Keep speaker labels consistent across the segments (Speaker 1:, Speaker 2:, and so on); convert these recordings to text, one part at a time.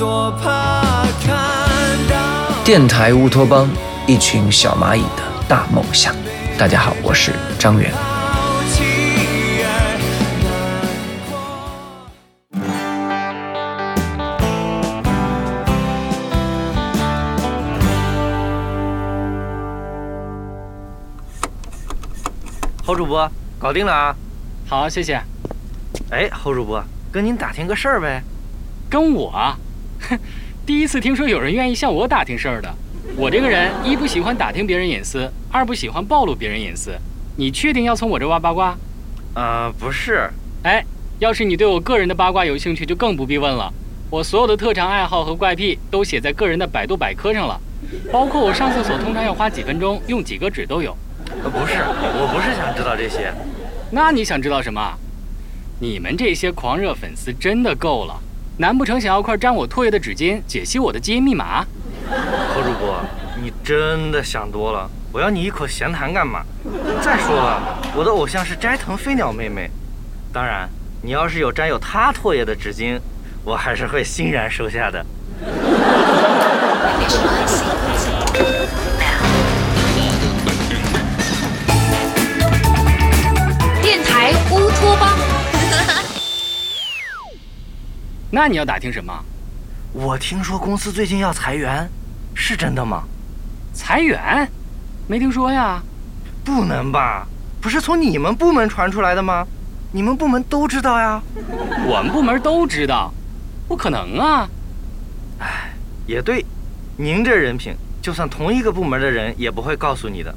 Speaker 1: 多怕看到
Speaker 2: 电台乌托邦，一群小蚂蚁的大梦想。大家好，我是张远。
Speaker 3: 侯主播，搞定了啊！
Speaker 4: 好，谢谢。
Speaker 3: 哎，侯主播，跟您打听个事儿呗。
Speaker 4: 跟我 第一次听说有人愿意向我打听事儿的。我这个人一不喜欢打听别人隐私，二不喜欢暴露别人隐私。你确定要从我这挖八卦？
Speaker 3: 呃，不是，
Speaker 4: 哎，要是你对我个人的八卦有兴趣，就更不必问了。我所有的特长、爱好和怪癖都写在个人的百度百科上了，包括我上厕所通常要花几分钟、用几个纸都有。
Speaker 3: 呃，不是，我不是想知道这些。
Speaker 4: 那你想知道什么？你们这些狂热粉丝真的够了！难不成想要块沾我唾液的纸巾解析我的基因密码？
Speaker 3: 何主播，你真的想多了。我要你一口闲谈干嘛？再说了，我的偶像是斋藤飞鸟妹妹。当然，你要是有沾有她唾液的纸巾，我还是会欣然收下的。
Speaker 4: 那你要打听什么？
Speaker 3: 我听说公司最近要裁员，是真的吗？
Speaker 4: 裁员？没听说呀。
Speaker 3: 不能吧？不是从你们部门传出来的吗？你们部门都知道呀。
Speaker 4: 我们部门都知道，不可能啊！
Speaker 3: 唉，也对，您这人品，就算同一个部门的人也不会告诉你的。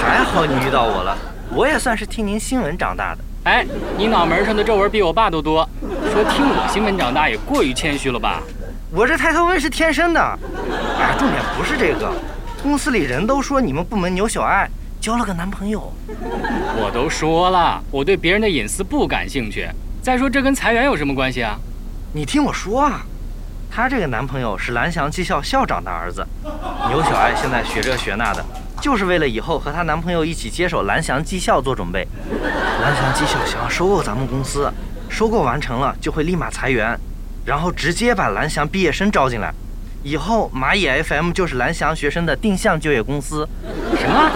Speaker 3: 还好你遇到我了，我也算是听您新闻长大的。
Speaker 4: 哎，你脑门上的皱纹比我爸都多，说听我新闻长大也过于谦虚了吧？
Speaker 3: 我这抬头纹是天生的。哎，重点不是这个，公司里人都说你们部门牛小爱交了个男朋友。
Speaker 4: 我都说了，我对别人的隐私不感兴趣。再说这跟裁员有什么关系啊？
Speaker 3: 你听我说啊，她这个男朋友是蓝翔技校校长的儿子，牛小爱现在学这学那的，就是为了以后和她男朋友一起接手蓝翔技校做准备。蓝翔技校想要收购咱们公司，收购完成了就会立马裁员，然后直接把蓝翔毕业生招进来，以后蚂蚁 FM 就是蓝翔学生的定向就业公司。
Speaker 4: 什么？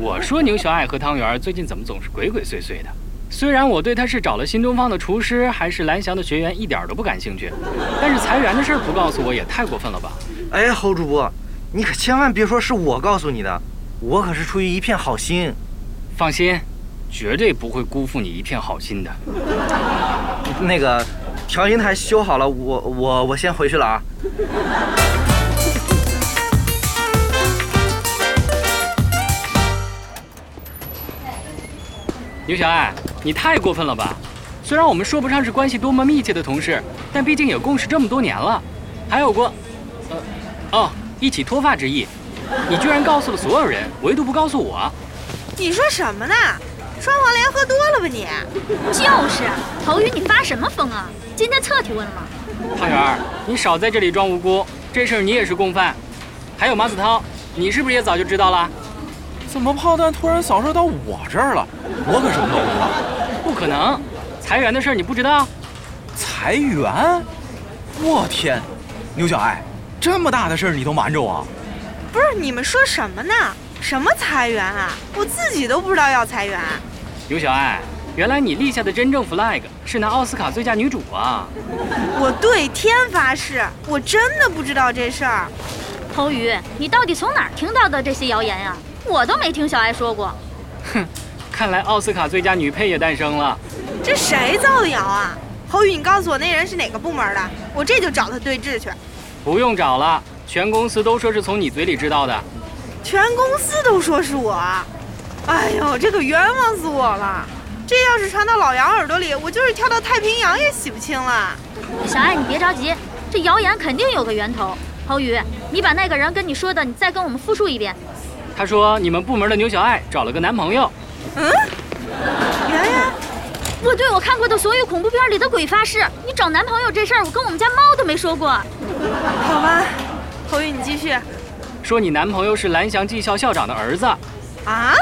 Speaker 4: 我说牛小爱和汤圆最近怎么总是鬼鬼祟祟的？虽然我对他是找了新东方的厨师还是蓝翔的学员一点都不感兴趣，但是裁员的事儿不告诉我也太过分了吧？
Speaker 3: 哎，侯主播，你可千万别说是我告诉你的，我可是出于一片好心。
Speaker 4: 放心，绝对不会辜负你一片好心的。
Speaker 3: 那个调音台修好了，我我我先回去了啊。
Speaker 4: 牛小爱，你太过分了吧？虽然我们说不上是关系多么密切的同事，但毕竟也共事这么多年了，还有过，呃，哦，一起脱发之意。你居然告诉了所有人，唯独不告诉我。
Speaker 5: 你说什么呢？双黄连喝多了吧你？
Speaker 6: 就是，头鱼，你发什么疯啊？今天测体温了吗？
Speaker 4: 汤圆儿，你少在这里装无辜，这事儿你也是共犯。还有马子涛，你是不是也早就知道了？
Speaker 7: 怎么炮弹突然扫射到我这儿了？我可什么都不知道。
Speaker 4: 不可能，裁员的事儿你不知道？
Speaker 7: 裁员？我天，牛小爱，这么大的事儿你都瞒着我？
Speaker 5: 不是你们说什么呢？什么裁员啊？我自己都不知道要裁员。
Speaker 4: 牛小爱，原来你立下的真正 flag 是拿奥斯卡最佳女主啊！
Speaker 5: 我对天发誓，我真的不知道这事儿。
Speaker 6: 头鱼，你到底从哪儿听到的这些谣言呀、我都没听小爱说过。
Speaker 4: 哼，看来奥斯卡最佳女配也诞生了。
Speaker 5: 这谁造的谣啊？侯宇，你告诉我那人是哪个部门的，我这就找他对质去。
Speaker 4: 不用找了，全公司都说是从你嘴里知道的。
Speaker 5: 全公司都说是我，哎呦，这可冤枉死我了！这要是传到老杨耳朵里，我就是跳到太平洋也洗不清了。
Speaker 6: 小爱，你别着急，这谣言肯定有个源头。侯宇，你把那个人跟你说的，你再跟我们复述一遍。
Speaker 4: 他说你们部门的牛小爱找了个男朋友。
Speaker 5: 嗯，圆圆，
Speaker 6: 我对我看过的所有恐怖片里的鬼发誓，你找男朋友这事儿，我跟我们家猫都没说过。
Speaker 5: 好吧，侯宇，你继续。
Speaker 4: 说你男朋友是蓝翔技校校长的儿子，
Speaker 5: 啊？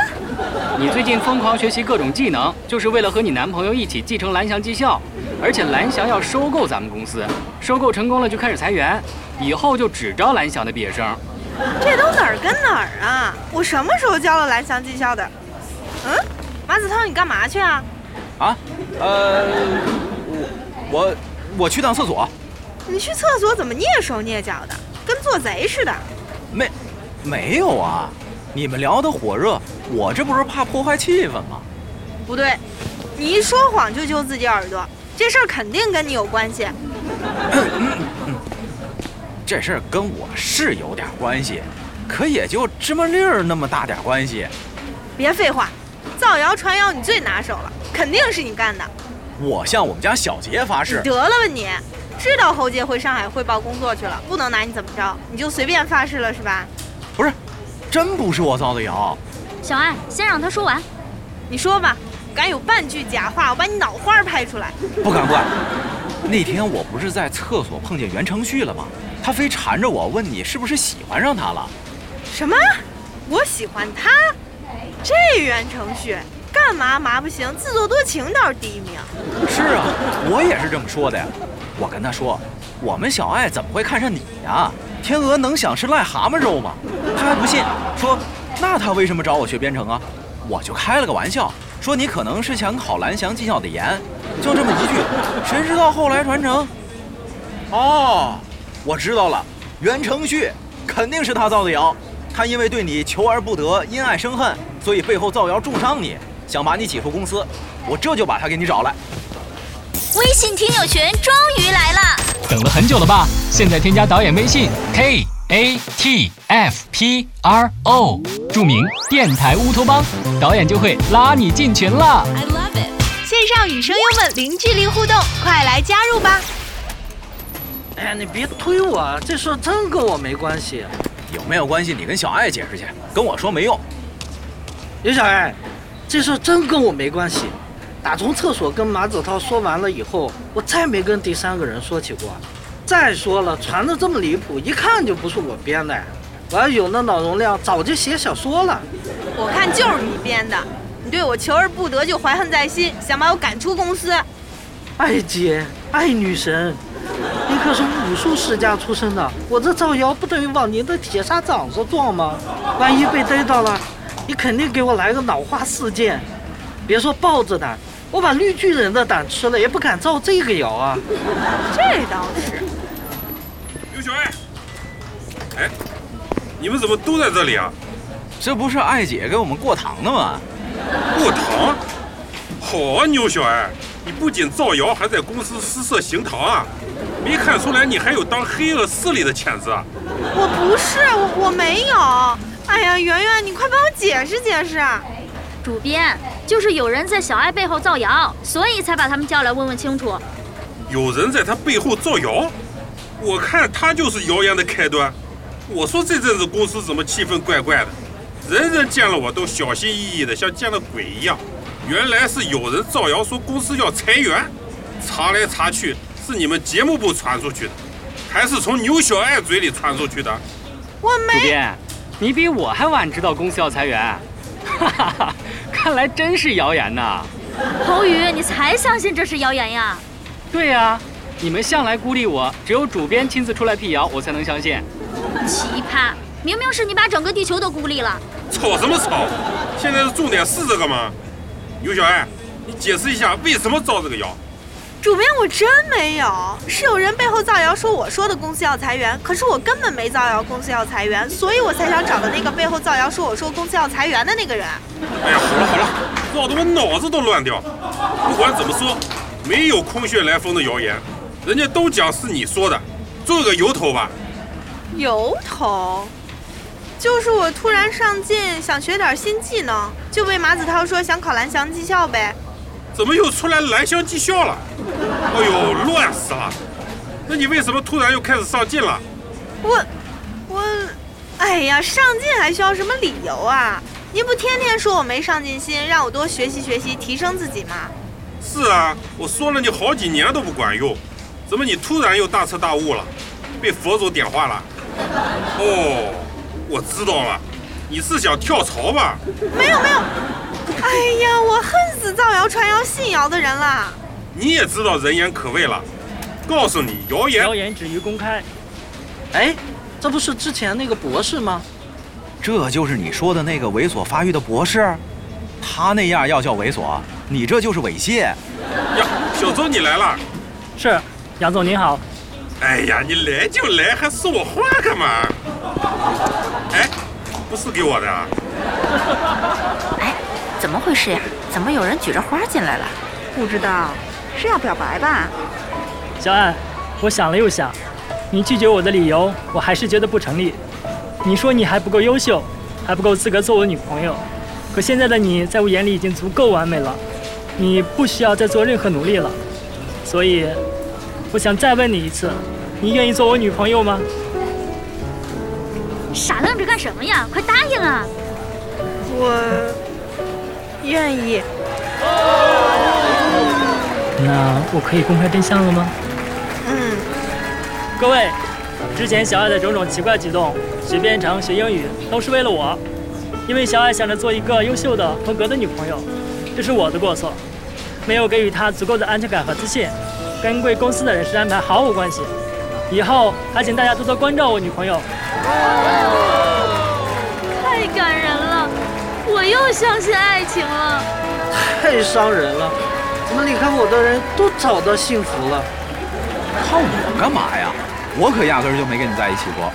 Speaker 4: 你最近疯狂学习各种技能，就是为了和你男朋友一起继承蓝翔技校，而且蓝翔要收购咱们公司，收购成功了就开始裁员，以后就只招蓝翔的毕业生。
Speaker 5: 这都哪儿跟哪儿啊？我什么时候交了蓝翔技校的？嗯，马子涛，你干嘛去啊？
Speaker 7: 啊，呃，我我我去趟厕所，
Speaker 5: 你去厕所怎么蹑手蹑脚的，跟做贼似的？
Speaker 7: 没没有啊？你们聊得火热，我这不是怕破坏气氛吗？
Speaker 5: 不对，你一说谎就揪自己耳朵，这事儿肯定跟你有关系。
Speaker 7: 这事儿跟我是有点关系，可也就芝麻粒儿那么大点关系。
Speaker 5: 别废话，造谣传谣你最拿手了，肯定是你干的。
Speaker 7: 我向我们家小杰发誓，
Speaker 5: 得了吧你，知道侯杰回上海汇报工作去了，不能拿你怎么着，你就随便发誓了是吧？
Speaker 7: 不是，真不是我造的谣。
Speaker 6: 小艾，先让他说完。
Speaker 5: 你说吧，敢有半句假话，我把你脑花拍出来。
Speaker 7: 不敢不敢。那天我不是在厕所碰见袁承旭了吗？他非缠着我问你是不是喜欢上他了。
Speaker 5: 什么？我喜欢他？这袁承旭干嘛嘛不行，自作多情倒是第一名。
Speaker 7: 是啊，我也是这么说的呀。我跟他说，我们小爱怎么会看上你呀？天鹅能想吃癞蛤蟆肉吗？他还不信，说那他为什么找我学编程啊？我就开了个玩笑，说你可能是想考蓝翔技校的研，就这么一句，谁知道后来传承？哦，我知道了，袁承旭肯定是他造的谣，他因为对你求而不得，因爱生恨，所以背后造谣重伤你，想把你挤出公司，我这就把他给你找来。
Speaker 6: 微信听友群终于来了，
Speaker 4: 等了很久了吧？现在添加导演微信 k a t f p r o，著名电台乌托邦，导演就会拉你进群了。
Speaker 5: 线上与声优们零距离互动，快来加入吧！
Speaker 3: 哎呀，你别推我，啊，这事儿真跟我没关系。
Speaker 7: 有没有关系？你跟小爱解释去，跟我说没用。
Speaker 3: 刘小爱，这事儿真跟我没关系。打从厕所跟马子涛说完了以后，我再没跟第三个人说起过。再说了，传的这么离谱，一看就不是我编的。我要有那脑容量，早就写小说了。
Speaker 5: 我看就是你编的，你对我求而不得就怀恨在心，想把我赶出公司。
Speaker 3: 爱姐，爱女神，你可是武术世家出身的，我这造谣不等于往您的铁砂掌上撞吗？万一被逮到了，你肯定给我来个脑花四溅。别说豹子胆，我把绿巨人的胆吃了，也不敢造这个谣啊。
Speaker 5: 这倒是。
Speaker 8: 刘小爱，哎，你们怎么都在这里啊？
Speaker 7: 这不是爱姐给我们过堂的吗？
Speaker 8: 过堂？好啊，牛小爱，你不仅造谣，还在公司私设行堂啊！没看出来你还有当黑恶势力的潜质啊！
Speaker 5: 我不是，我我没有。哎呀，圆圆，你快帮我解释解释。
Speaker 6: 主编，就是有人在小爱背后造谣，所以才把他们叫来问问清楚。
Speaker 8: 有人在他背后造谣，我看他就是谣言的开端。我说这阵子公司怎么气氛怪怪的，人人见了我都小心翼翼的，像见了鬼一样。原来是有人造谣说公司要裁员，查来查去是你们节目部传出去的，还是从牛小爱嘴里传出去的？
Speaker 5: 我没。
Speaker 4: 主编，你比我还晚知道公司要裁员，哈哈哈，看来真是谣言呐。
Speaker 6: 侯宇，你才相信这是谣言呀？
Speaker 4: 对呀、你们向来孤立我，只有主编亲自出来辟谣，我才能相信。
Speaker 6: 奇葩，明明是你把整个地球都孤立了。
Speaker 8: 吵什么吵？现在的重点是这个吗？牛小爱，你解释一下为什么造这个谣？
Speaker 5: 主编，我真没有，是有人背后造谣说我说的公司要裁员，可是我根本没造谣公司要裁员，所以我才想找的那个背后造谣说我说公司要裁员的那个人。
Speaker 8: 哎呀，好了好了，闹得我脑子都乱掉。不管怎么说，没有空穴来风的谣言，人家都讲是你说的，做个由头吧？
Speaker 5: 由头，就是我突然上进，想学点新技能，就被马子涛说想考蓝翔技校呗。
Speaker 8: 怎么又出来蓝翔技校了？哎呦，乱死了！那你为什么突然又开始上进了？
Speaker 5: 我，我，哎呀，上进还需要什么理由啊？您不天天说我没上进心，让我多学习学习，提升自己吗？
Speaker 8: 是啊，我说了你好几年都不管用，怎么你突然又大彻大悟了？被佛祖点化了？哦，我知道了，你是想跳槽吧？
Speaker 5: 没有没有，哎呀，我恨死造谣传谣信谣的人了。
Speaker 8: 你也知道人言可畏了。告诉你，谣言
Speaker 9: 谣言止于公开。
Speaker 10: 哎，这不是之前那个博士吗？
Speaker 7: 这就是你说的那个猥琐发育的博士？他那样要叫猥琐，你这就是猥亵。
Speaker 8: 呀，小周你来了。
Speaker 9: 是，杨总您好。
Speaker 8: 哎呀，你来就来，还说我话干嘛？哎，不是给我的啊。
Speaker 11: 哎，怎么回事呀？怎么有人举着花进来了？
Speaker 12: 不知道，是要表白吧？
Speaker 9: 小艾，我想了又想，你拒绝我的理由，我还是觉得不成立。你说你还不够优秀，还不够资格做我女朋友，可现在的你在我眼里已经足够完美了，你不需要再做任何努力了。所以，我想再问你一次，你愿意做我女朋友吗？
Speaker 6: 傻愣着干什么呀？快答应啊！
Speaker 5: 我愿意。
Speaker 9: 那我可以公开真相了吗？
Speaker 5: 嗯。
Speaker 9: 各位，之前小爱的种种奇怪举动，学编程、学英语，都是为了我。因为小爱想着做一个优秀的、合格的女朋友，这是我的过错，没有给予她足够的安全感和自信，跟贵公司的人事安排毫无关系。以后还请大家多多关照我女朋友。
Speaker 6: 太感人了，我又相信爱情了。
Speaker 10: 太伤人了，怎么离开我的人都找到幸福了？
Speaker 7: 靠我干嘛呀？我可压根儿就没跟你在一起过。